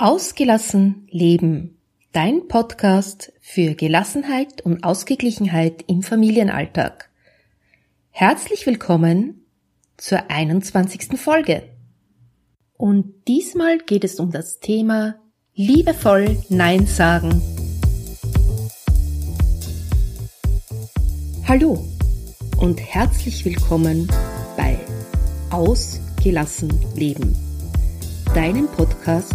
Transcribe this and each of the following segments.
Ausgelassen Leben. Dein Podcast für Gelassenheit und Ausgeglichenheit im Familienalltag. Herzlich willkommen zur 21. Folge. Und diesmal geht es um das Thema liebevoll Nein sagen. Hallo und herzlich willkommen bei Ausgelassen Leben. Deinem Podcast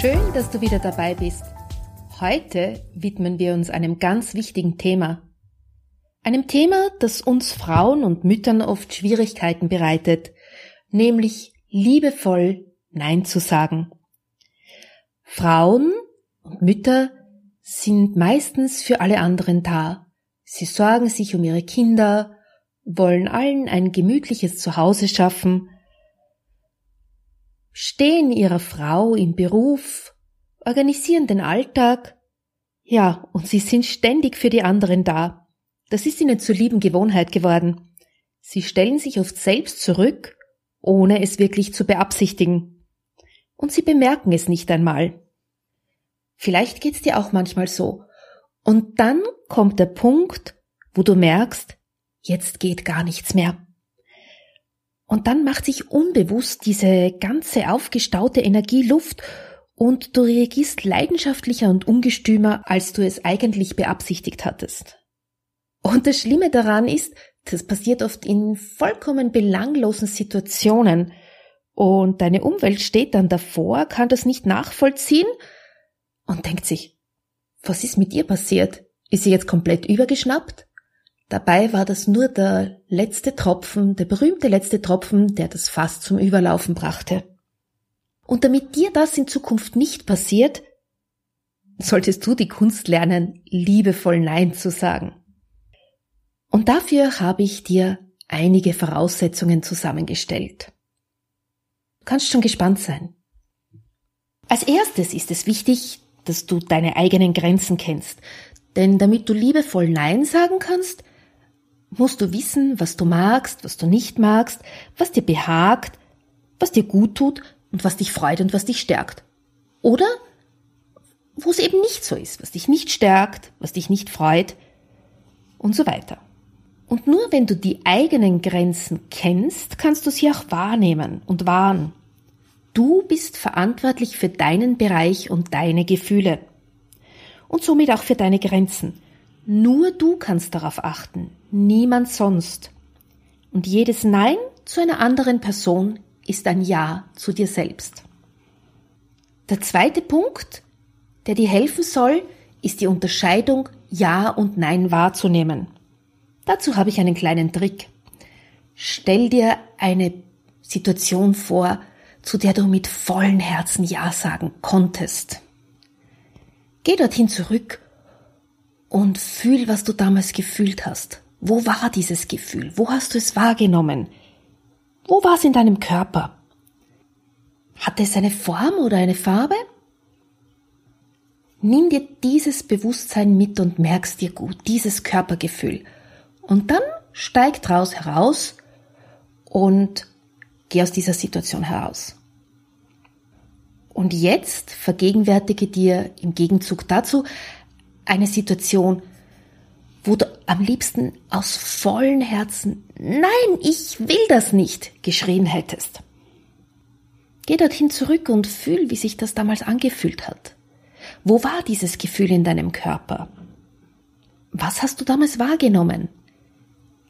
Schön, dass du wieder dabei bist. Heute widmen wir uns einem ganz wichtigen Thema. Einem Thema, das uns Frauen und Müttern oft Schwierigkeiten bereitet, nämlich liebevoll Nein zu sagen. Frauen und Mütter sind meistens für alle anderen da. Sie sorgen sich um ihre Kinder, wollen allen ein gemütliches Zuhause schaffen, stehen ihrer Frau im Beruf, organisieren den Alltag, ja, und sie sind ständig für die anderen da. Das ist ihnen zur lieben Gewohnheit geworden. Sie stellen sich oft selbst zurück, ohne es wirklich zu beabsichtigen. Und sie bemerken es nicht einmal. Vielleicht geht's dir auch manchmal so. Und dann kommt der Punkt, wo du merkst, jetzt geht gar nichts mehr. Und dann macht sich unbewusst diese ganze aufgestaute Energie Luft und du reagierst leidenschaftlicher und ungestümer, als du es eigentlich beabsichtigt hattest. Und das Schlimme daran ist, das passiert oft in vollkommen belanglosen Situationen und deine Umwelt steht dann davor, kann das nicht nachvollziehen und denkt sich, was ist mit ihr passiert? Ist sie jetzt komplett übergeschnappt? Dabei war das nur der letzte Tropfen, der berühmte letzte Tropfen, der das Fass zum Überlaufen brachte. Und damit dir das in Zukunft nicht passiert, solltest du die Kunst lernen, liebevoll Nein zu sagen. Und dafür habe ich dir einige Voraussetzungen zusammengestellt. Du kannst schon gespannt sein. Als erstes ist es wichtig, dass du deine eigenen Grenzen kennst. Denn damit du liebevoll Nein sagen kannst, musst du wissen, was du magst, was du nicht magst, was dir behagt, was dir gut tut und was dich freut und was dich stärkt. Oder wo es eben nicht so ist, was dich nicht stärkt, was dich nicht freut und so weiter. Und nur wenn du die eigenen Grenzen kennst, kannst du sie auch wahrnehmen und wahren. Du bist verantwortlich für deinen Bereich und deine Gefühle. Und somit auch für deine Grenzen. Nur du kannst darauf achten, niemand sonst. Und jedes Nein zu einer anderen Person ist ein Ja zu dir selbst. Der zweite Punkt, der dir helfen soll, ist die Unterscheidung Ja und Nein wahrzunehmen. Dazu habe ich einen kleinen Trick. Stell dir eine Situation vor, zu der du mit vollen Herzen Ja sagen konntest. Geh dorthin zurück und fühl, was du damals gefühlt hast. Wo war dieses Gefühl? Wo hast du es wahrgenommen? Wo war es in deinem Körper? Hatte es eine Form oder eine Farbe? Nimm dir dieses Bewusstsein mit und merkst dir gut, dieses Körpergefühl. Und dann steig draus heraus und geh aus dieser Situation heraus. Und jetzt vergegenwärtige dir im Gegenzug dazu eine Situation, wo du am liebsten aus vollen Herzen Nein, ich will das nicht geschrien hättest. Geh dorthin zurück und fühl, wie sich das damals angefühlt hat. Wo war dieses Gefühl in deinem Körper? Was hast du damals wahrgenommen?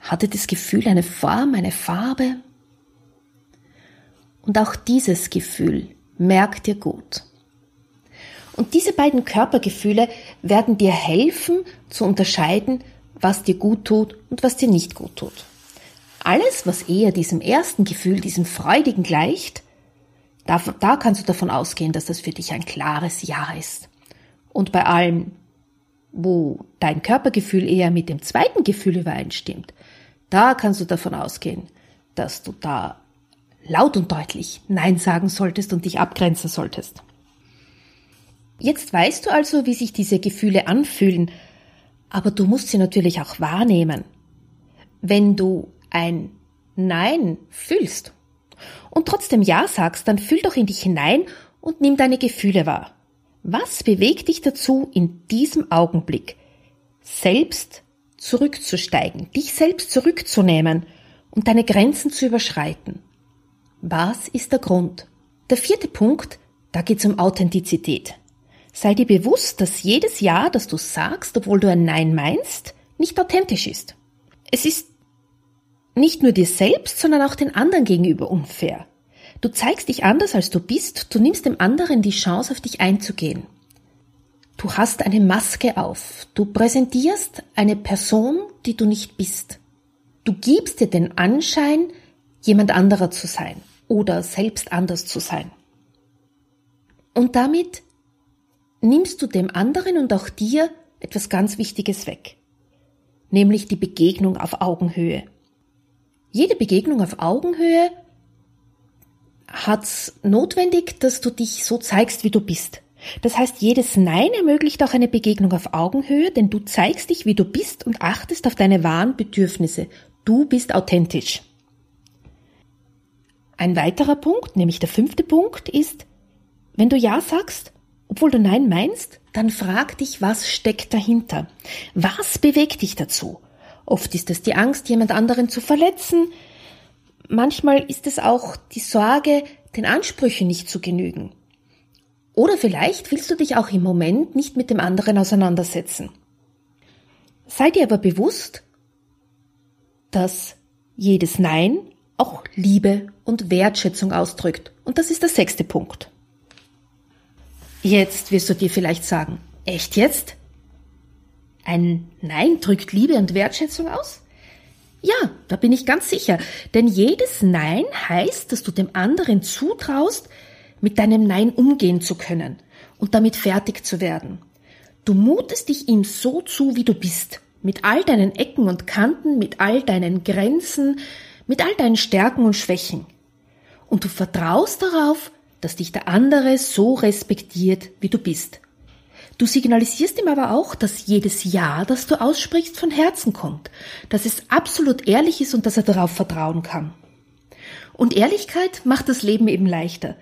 Hatte das Gefühl eine Form, eine Farbe? Und auch dieses Gefühl merkt dir gut. Und diese beiden Körpergefühle werden dir helfen zu unterscheiden, was dir gut tut und was dir nicht gut tut. Alles, was eher diesem ersten Gefühl, diesem freudigen gleicht, Da, da kannst du davon ausgehen, dass das für dich ein klares Ja ist. Und bei allem, wo dein Körpergefühl eher mit dem zweiten Gefühl übereinstimmt, da kannst du davon ausgehen, dass du da laut und deutlich Nein sagen solltest und dich abgrenzen solltest. Jetzt weißt du also, wie sich diese Gefühle anfühlen, aber du musst sie natürlich auch wahrnehmen. Wenn du ein Nein fühlst und trotzdem Ja sagst, dann fühl doch in dich hinein und nimm deine Gefühle wahr. Was bewegt dich dazu, in diesem Augenblick selbst zurückzusteigen, dich selbst zurückzunehmen und deine Grenzen zu überschreiten? Was ist der Grund? Der vierte Punkt, da geht es um Authentizität. Sei dir bewusst, dass jedes Ja, das du sagst, obwohl du ein Nein meinst, nicht authentisch ist. Es ist nicht nur dir selbst, sondern auch den anderen gegenüber unfair. Du zeigst dich anders, als du bist, du nimmst dem anderen die Chance, auf dich einzugehen. Du hast eine Maske auf, du präsentierst eine Person, die du nicht bist. Du gibst dir den Anschein, jemand anderer zu sein oder selbst anders zu sein. Und damit nimmst du dem anderen und auch dir etwas ganz Wichtiges weg, nämlich die Begegnung auf Augenhöhe. Jede Begegnung auf Augenhöhe hat notwendig, dass du dich so zeigst, wie du bist. Das heißt, jedes Nein ermöglicht auch eine Begegnung auf Augenhöhe, denn du zeigst dich, wie du bist und achtest auf deine wahren Bedürfnisse. Du bist authentisch. Ein weiterer Punkt, nämlich der fünfte Punkt, ist, wenn du Ja sagst, obwohl du Nein meinst, dann frag dich, was steckt dahinter? Was bewegt dich dazu? Oft ist es die Angst, jemand anderen zu verletzen, Manchmal ist es auch die Sorge, den Ansprüchen nicht zu genügen. Oder vielleicht willst du dich auch im Moment nicht mit dem anderen auseinandersetzen. Sei dir aber bewusst, dass jedes Nein auch Liebe und Wertschätzung ausdrückt. Und das ist der sechste Punkt. Jetzt wirst du dir vielleicht sagen, echt jetzt? Ein Nein drückt Liebe und Wertschätzung aus? Ja, da bin ich ganz sicher. Denn jedes Nein heißt, dass du dem anderen zutraust, mit deinem Nein umgehen zu können und damit fertig zu werden. Du mutest dich ihm so zu, wie du bist, mit all deinen Ecken und Kanten, mit all deinen Grenzen, mit all deinen Stärken und Schwächen. Und du vertraust darauf, dass dich der andere so respektiert, wie du bist. Du signalisierst ihm aber auch, dass jedes Ja, das du aussprichst, von Herzen kommt, dass es absolut ehrlich ist und dass er darauf vertrauen kann. Und Ehrlichkeit macht das Leben eben leichter.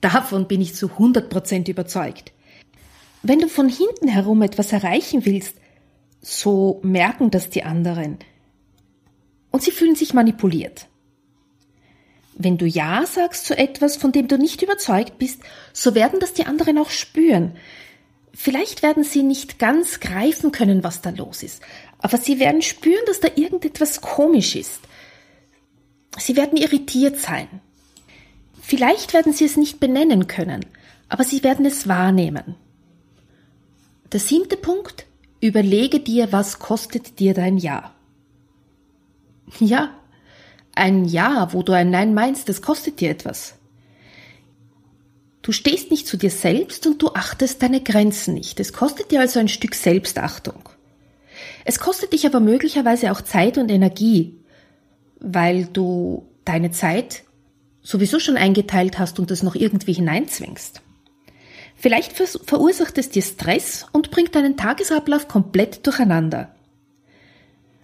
Davon bin ich zu 100 Prozent überzeugt. Wenn du von hinten herum etwas erreichen willst, so merken das die anderen. Und sie fühlen sich manipuliert. Wenn du Ja sagst zu etwas, von dem du nicht überzeugt bist, so werden das die anderen auch spüren. Vielleicht werden sie nicht ganz greifen können, was da los ist, aber sie werden spüren, dass da irgendetwas komisch ist. Sie werden irritiert sein. Vielleicht werden sie es nicht benennen können, aber sie werden es wahrnehmen. Der siebte Punkt, überlege dir, was kostet dir dein Ja. Ja, ein Ja, wo du ein Nein meinst, das kostet dir etwas. Du stehst nicht zu dir selbst und du achtest deine Grenzen nicht. Es kostet dir also ein Stück Selbstachtung. Es kostet dich aber möglicherweise auch Zeit und Energie, weil du deine Zeit sowieso schon eingeteilt hast und das noch irgendwie hineinzwingst. Vielleicht verursacht es dir Stress und bringt deinen Tagesablauf komplett durcheinander.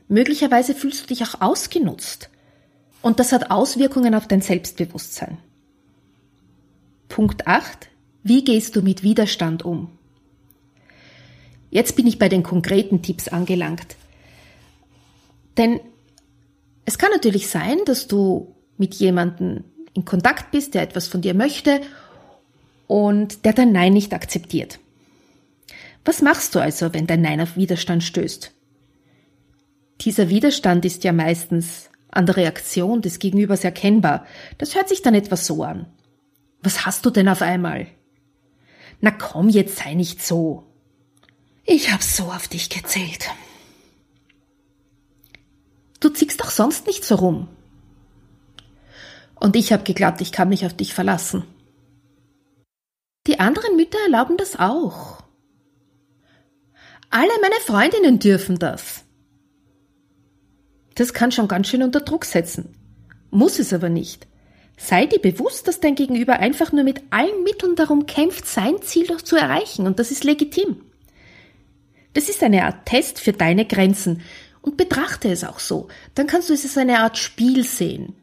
Möglicherweise fühlst du dich auch ausgenutzt und das hat Auswirkungen auf dein Selbstbewusstsein. Punkt 8. Wie gehst du mit Widerstand um? Jetzt bin ich bei den konkreten Tipps angelangt. Denn es kann natürlich sein, dass du mit jemandem in Kontakt bist, der etwas von dir möchte und der dein Nein nicht akzeptiert. Was machst du also, wenn dein Nein auf Widerstand stößt? Dieser Widerstand ist ja meistens an der Reaktion des Gegenübers erkennbar. Das hört sich dann etwas so an. Was hast du denn auf einmal? Na komm, jetzt sei nicht so. Ich hab so auf dich gezählt. Du ziehst doch sonst nicht so rum. Und ich hab geglaubt, ich kann mich auf dich verlassen. die anderen Mütter erlauben das auch. Alle meine Freundinnen dürfen das. Das kann schon ganz schön unter Druck setzen. Muss es aber nicht. Sei dir bewusst, dass dein Gegenüber einfach nur mit allen Mitteln darum kämpft, sein Ziel doch zu erreichen, und das ist legitim. Das ist eine Art Test für deine Grenzen, und betrachte es auch so. Dann kannst du es als eine Art Spiel sehen.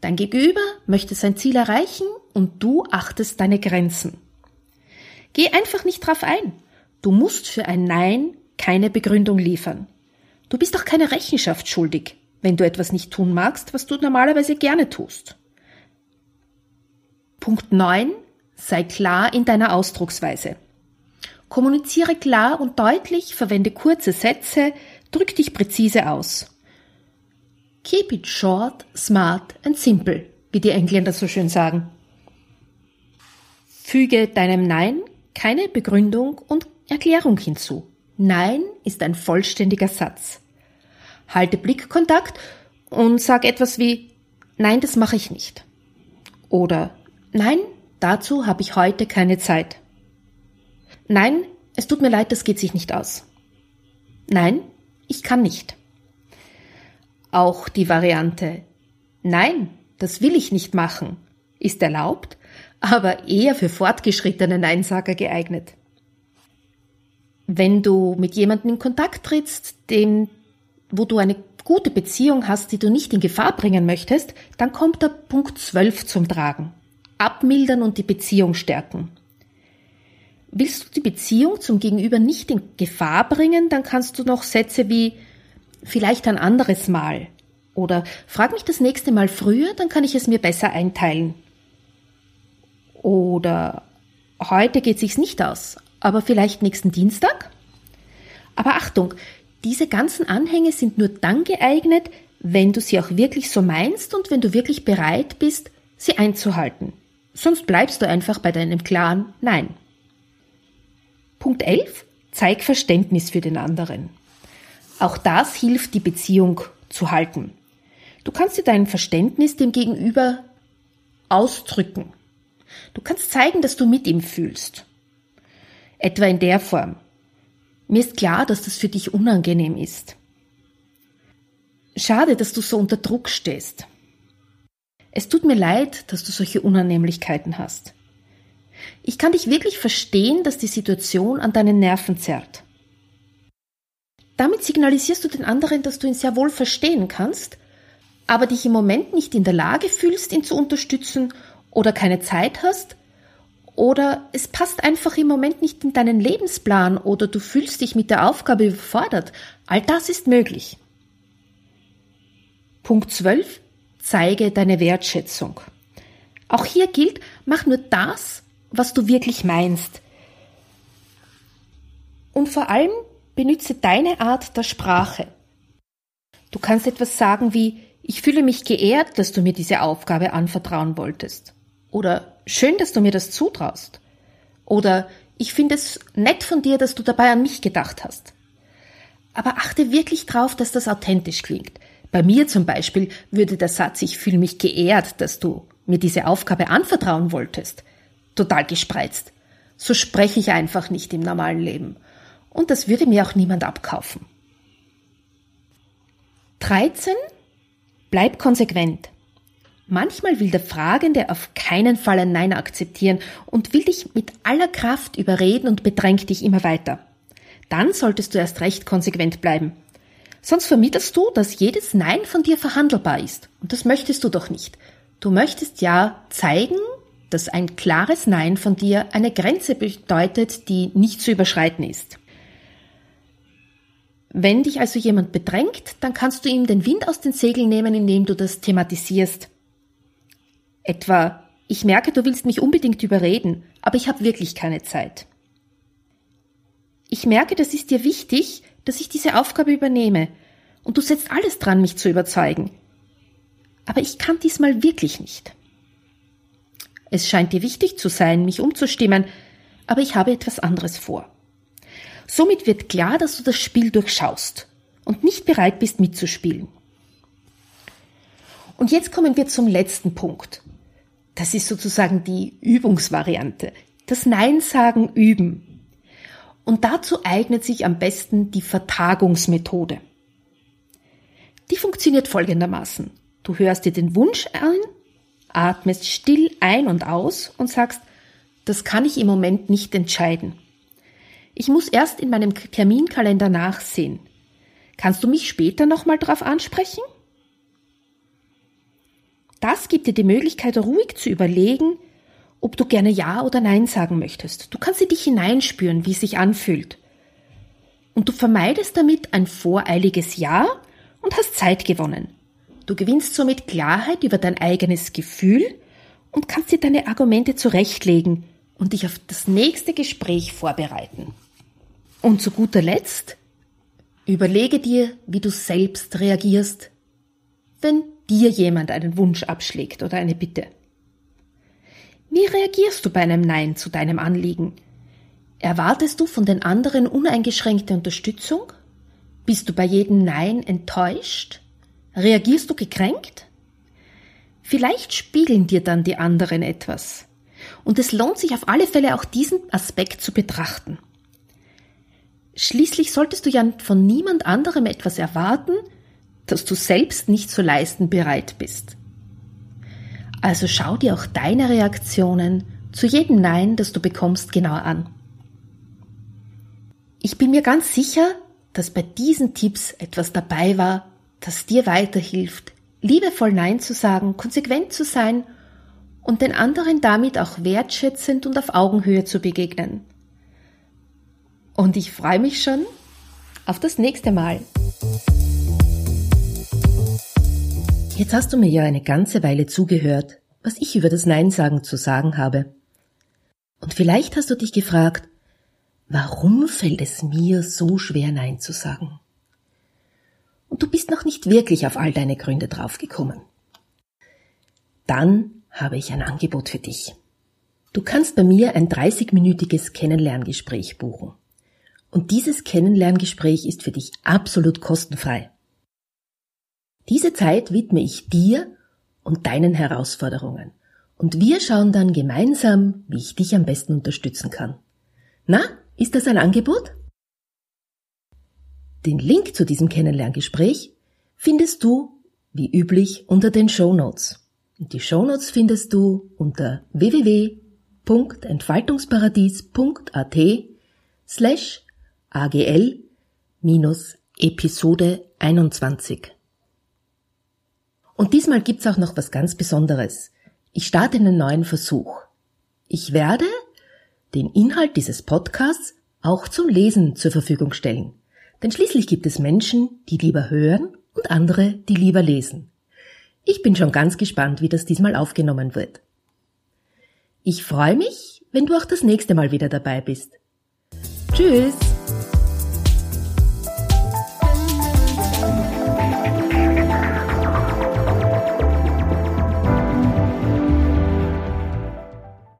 Dein Gegenüber möchte sein Ziel erreichen und du achtest deine Grenzen. Geh einfach nicht drauf ein. Du musst für ein Nein keine Begründung liefern. Du bist doch keine Rechenschaft schuldig, wenn du etwas nicht tun magst, was du normalerweise gerne tust. Punkt 9. Sei klar in deiner Ausdrucksweise. Kommuniziere klar und deutlich, verwende kurze Sätze, drück dich präzise aus. Keep it short, smart and simple, wie die Engländer so schön sagen. Füge deinem Nein keine Begründung und Erklärung hinzu. Nein ist ein vollständiger Satz. Halte Blickkontakt und sag etwas wie Nein, das mache ich nicht. Oder Nein, dazu habe ich heute keine Zeit. Nein, es tut mir leid, das geht sich nicht aus. Nein, ich kann nicht. Auch die Variante Nein, das will ich nicht machen ist erlaubt, aber eher für fortgeschrittene Neinsager geeignet. Wenn du mit jemandem in Kontakt trittst, dem, wo du eine gute Beziehung hast, die du nicht in Gefahr bringen möchtest, dann kommt der Punkt 12 zum Tragen. Abmildern und die Beziehung stärken. Willst du die Beziehung zum Gegenüber nicht in Gefahr bringen, dann kannst du noch Sätze wie vielleicht ein anderes Mal oder frag mich das nächste Mal früher, dann kann ich es mir besser einteilen. Oder heute geht sich's nicht aus, aber vielleicht nächsten Dienstag? Aber Achtung, diese ganzen Anhänge sind nur dann geeignet, wenn du sie auch wirklich so meinst und wenn du wirklich bereit bist, sie einzuhalten. Sonst bleibst du einfach bei deinem klaren Nein. Punkt 11. Zeig Verständnis für den anderen. Auch das hilft, die Beziehung zu halten. Du kannst dir dein Verständnis dem Gegenüber ausdrücken. Du kannst zeigen, dass du mit ihm fühlst. Etwa in der Form. Mir ist klar, dass das für dich unangenehm ist. Schade, dass du so unter Druck stehst. Es tut mir leid, dass du solche Unannehmlichkeiten hast. Ich kann dich wirklich verstehen, dass die Situation an deinen Nerven zerrt. Damit signalisierst du den anderen, dass du ihn sehr wohl verstehen kannst, aber dich im Moment nicht in der Lage fühlst, ihn zu unterstützen oder keine Zeit hast oder es passt einfach im Moment nicht in deinen Lebensplan oder du fühlst dich mit der Aufgabe überfordert. All das ist möglich. Punkt 12. Zeige deine Wertschätzung. Auch hier gilt, mach nur das, was du wirklich meinst. Und vor allem benütze deine Art der Sprache. Du kannst etwas sagen wie Ich fühle mich geehrt, dass du mir diese Aufgabe anvertrauen wolltest. Oder Schön, dass du mir das zutraust. Oder Ich finde es nett von dir, dass du dabei an mich gedacht hast. Aber achte wirklich drauf, dass das authentisch klingt. Bei mir zum Beispiel würde der Satz Ich fühle mich geehrt, dass du mir diese Aufgabe anvertrauen wolltest, total gespreizt. So spreche ich einfach nicht im normalen Leben. Und das würde mir auch niemand abkaufen. 13. Bleib konsequent. Manchmal will der Fragende auf keinen Fall ein Nein akzeptieren und will dich mit aller Kraft überreden und bedrängt dich immer weiter. Dann solltest du erst recht konsequent bleiben. Sonst vermittelst du, dass jedes Nein von dir verhandelbar ist. Und das möchtest du doch nicht. Du möchtest ja zeigen, dass ein klares Nein von dir eine Grenze bedeutet, die nicht zu überschreiten ist. Wenn dich also jemand bedrängt, dann kannst du ihm den Wind aus den Segeln nehmen, indem du das thematisierst. Etwa, ich merke, du willst mich unbedingt überreden, aber ich habe wirklich keine Zeit. Ich merke, das ist dir wichtig, dass ich diese Aufgabe übernehme, und du setzt alles dran, mich zu überzeugen. Aber ich kann diesmal wirklich nicht. Es scheint dir wichtig zu sein, mich umzustimmen, aber ich habe etwas anderes vor. Somit wird klar, dass du das Spiel durchschaust und nicht bereit bist mitzuspielen. Und jetzt kommen wir zum letzten Punkt. Das ist sozusagen die Übungsvariante. das Nein sagen üben. Und dazu eignet sich am besten die Vertagungsmethode. Die funktioniert folgendermaßen. Du hörst dir den Wunsch ein, atmest still ein und aus und sagst, das kann ich im Moment nicht entscheiden. Ich muss erst in meinem Terminkalender nachsehen. Kannst du mich später nochmal drauf ansprechen? Das gibt dir die Möglichkeit, ruhig zu überlegen, ob du gerne Ja oder Nein sagen möchtest. Du kannst in dich hineinspüren, wie es sich anfühlt. Und du vermeidest damit ein voreiliges Ja und hast Zeit gewonnen. Du gewinnst somit Klarheit über dein eigenes Gefühl und kannst dir deine Argumente zurechtlegen und dich auf das nächste Gespräch vorbereiten. Und zu guter Letzt, überlege dir, wie du selbst reagierst, wenn dir jemand einen Wunsch abschlägt oder eine Bitte. Wie reagierst du bei einem Nein zu deinem Anliegen? Erwartest du von den anderen uneingeschränkte Unterstützung? Bist du bei jedem Nein enttäuscht? Reagierst du gekränkt? Vielleicht spiegeln dir dann die anderen etwas. Und es lohnt sich auf alle Fälle auch diesen Aspekt zu betrachten. Schließlich solltest du ja von niemand anderem etwas erwarten, das du selbst nicht zu leisten bereit bist. Also schau dir auch deine Reaktionen zu jedem Nein, das du bekommst, genauer an. Ich bin mir ganz sicher, dass bei diesen Tipps etwas dabei war, das dir weiterhilft, liebevoll Nein zu sagen, konsequent zu sein und den anderen damit auch wertschätzend und auf Augenhöhe zu begegnen. Und ich freue mich schon auf das nächste Mal. Jetzt hast du mir ja eine ganze Weile zugehört, was ich über das Nein sagen zu sagen habe. Und vielleicht hast du dich gefragt, warum fällt es mir so schwer Nein zu sagen? Und du bist noch nicht wirklich auf all deine Gründe draufgekommen. Dann habe ich ein Angebot für dich. Du kannst bei mir ein 30-minütiges Kennenlerngespräch buchen. Und dieses Kennenlerngespräch ist für dich absolut kostenfrei. Diese Zeit widme ich dir und deinen Herausforderungen. Und wir schauen dann gemeinsam, wie ich dich am besten unterstützen kann. Na, ist das ein Angebot? Den Link zu diesem Kennenlerngespräch findest du, wie üblich, unter den Show Notes. Und die Show Notes findest du unter www.entfaltungsparadies.at slash agl minus Episode 21. Und diesmal gibt's auch noch was ganz Besonderes. Ich starte einen neuen Versuch. Ich werde den Inhalt dieses Podcasts auch zum Lesen zur Verfügung stellen. Denn schließlich gibt es Menschen, die lieber hören und andere, die lieber lesen. Ich bin schon ganz gespannt, wie das diesmal aufgenommen wird. Ich freue mich, wenn du auch das nächste Mal wieder dabei bist. Tschüss!